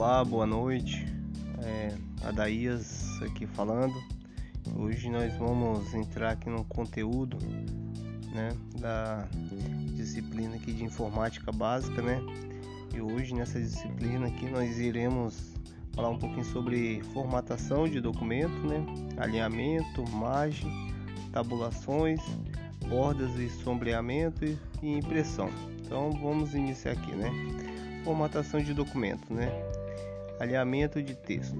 Olá, boa noite. É, Adaías aqui falando. Hoje nós vamos entrar aqui no conteúdo né, da disciplina aqui de informática básica, né? E hoje nessa disciplina aqui nós iremos falar um pouquinho sobre formatação de documento, né? Alinhamento, margem, tabulações, bordas e sombreamento e impressão. Então vamos iniciar aqui, né? Formatação de documento, né? Alinhamento de texto.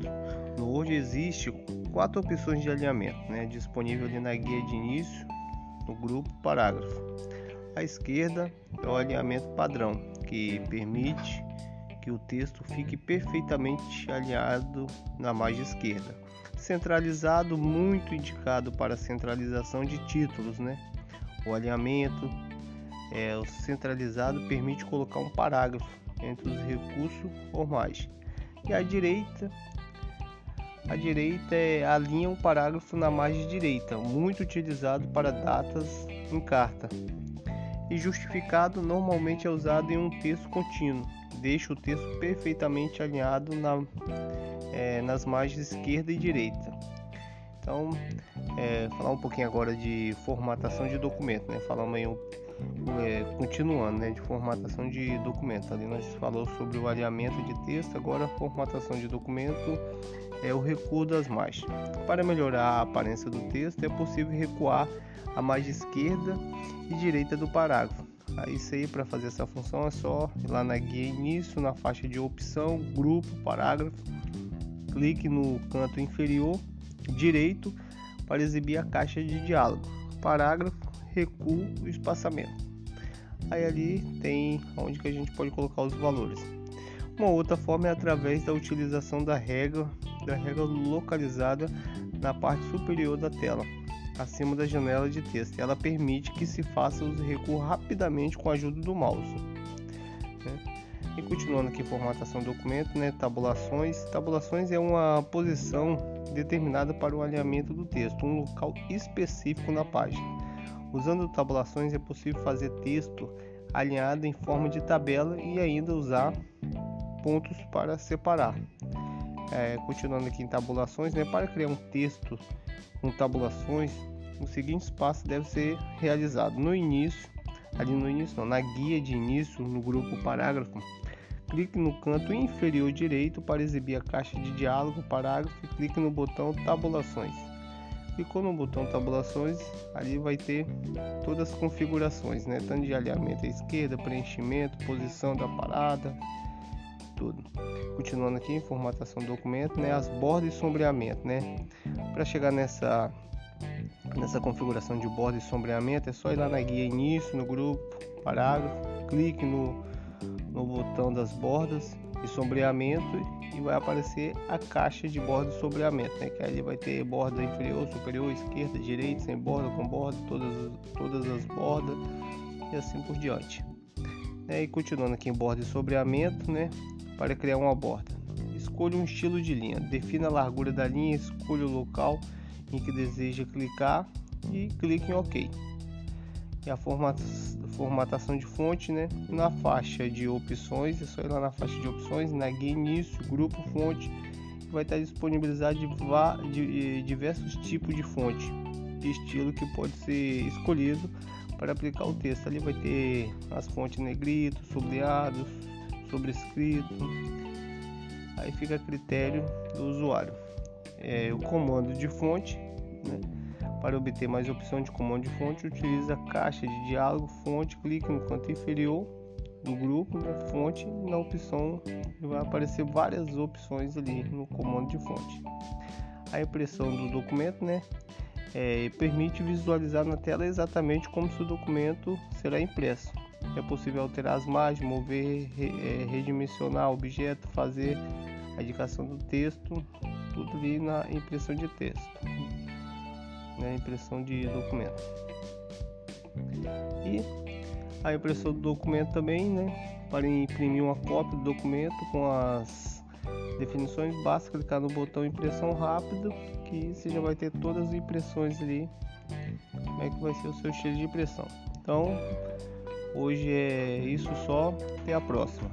No Word existe quatro opções de alinhamento, né? Disponível na guia de início, no grupo parágrafo. À esquerda é o alinhamento padrão, que permite que o texto fique perfeitamente alinhado na margem esquerda. Centralizado, muito indicado para centralização de títulos, né? O alinhamento é, o centralizado permite colocar um parágrafo entre os recursos formais. E à direita, a direita é, alinha um parágrafo na margem direita, muito utilizado para datas em carta. E justificado normalmente é usado em um texto contínuo, deixa o texto perfeitamente alinhado na, é, nas margens esquerda e direita. Então, é, falar um pouquinho agora de formatação de documento, né? Falamos aí é, continuando, né, de formatação de documento. Ali nós falou sobre o alinhamento de texto, agora formatação de documento é o recuo das margens. Para melhorar a aparência do texto, é possível recuar a margem esquerda e direita do parágrafo. Aí isso aí para fazer essa função é só ir lá na guia início, na faixa de opção, grupo, parágrafo, clique no canto inferior direito para exibir a caixa de diálogo. Parágrafo recuo espaçamento. Aí ali tem onde que a gente pode colocar os valores. Uma outra forma é através da utilização da regra, da regra localizada na parte superior da tela, acima da janela de texto. Ela permite que se faça o recuo rapidamente com a ajuda do mouse. Né? E continuando aqui, formatação do documento, né? tabulações. Tabulações é uma posição determinada para o alinhamento do texto, um local específico na página. Usando tabulações é possível fazer texto alinhado em forma de tabela e ainda usar pontos para separar. É, continuando aqui em tabulações, né, para criar um texto com tabulações, os seguintes passos devem ser realizados no início, ali no início, não, na guia de início, no grupo parágrafo. Clique no canto inferior direito para exibir a caixa de diálogo parágrafo e clique no botão tabulações clicou no botão tabulações, ali vai ter todas as configurações, né? Tanto de alinhamento à esquerda, preenchimento, posição da parada, tudo. Continuando aqui em formatação do documento, né? As bordas e sombreamento, né? Para chegar nessa nessa configuração de borda e sombreamento, é só ir lá na guia início, no grupo, parágrafo, clique no, no botão das bordas e sombreamento e vai aparecer a caixa de borda e sombreamento, né? Que aí vai ter borda inferior, superior, esquerda, direita, sem borda, com borda, todas, todas as bordas e assim por diante. É, e continuando aqui em borda e sombreamento, né? Para criar uma borda. Escolha um estilo de linha, defina a largura da linha, escolha o local em que deseja clicar e clique em OK e a formatação de fonte, né? Na faixa de opções, é só ir lá na faixa de opções, na guia início, grupo fonte, vai estar disponibilizado de, diversos tipos de fonte, de estilo que pode ser escolhido para aplicar o texto. Ali vai ter as fontes negrito, sublinhados, sobrescrito. Aí fica a critério do usuário. É, o comando de fonte, né? Para obter mais opção de comando de fonte, utilize a caixa de diálogo fonte, clique no canto inferior do grupo, né, fonte, na opção vai aparecer várias opções ali no comando de fonte. A impressão do documento, né, é, permite visualizar na tela exatamente como se o documento será impresso. É possível alterar as margens, mover, re, é, redimensionar objeto, fazer a indicação do texto, tudo ali na impressão de texto né, impressão de documento. E a impressão do documento também, né, para imprimir uma cópia do documento com as definições, basta clicar no botão impressão rápido que você já vai ter todas as impressões ali, como é que vai ser o seu estilo de impressão. Então, hoje é isso só, até a próxima.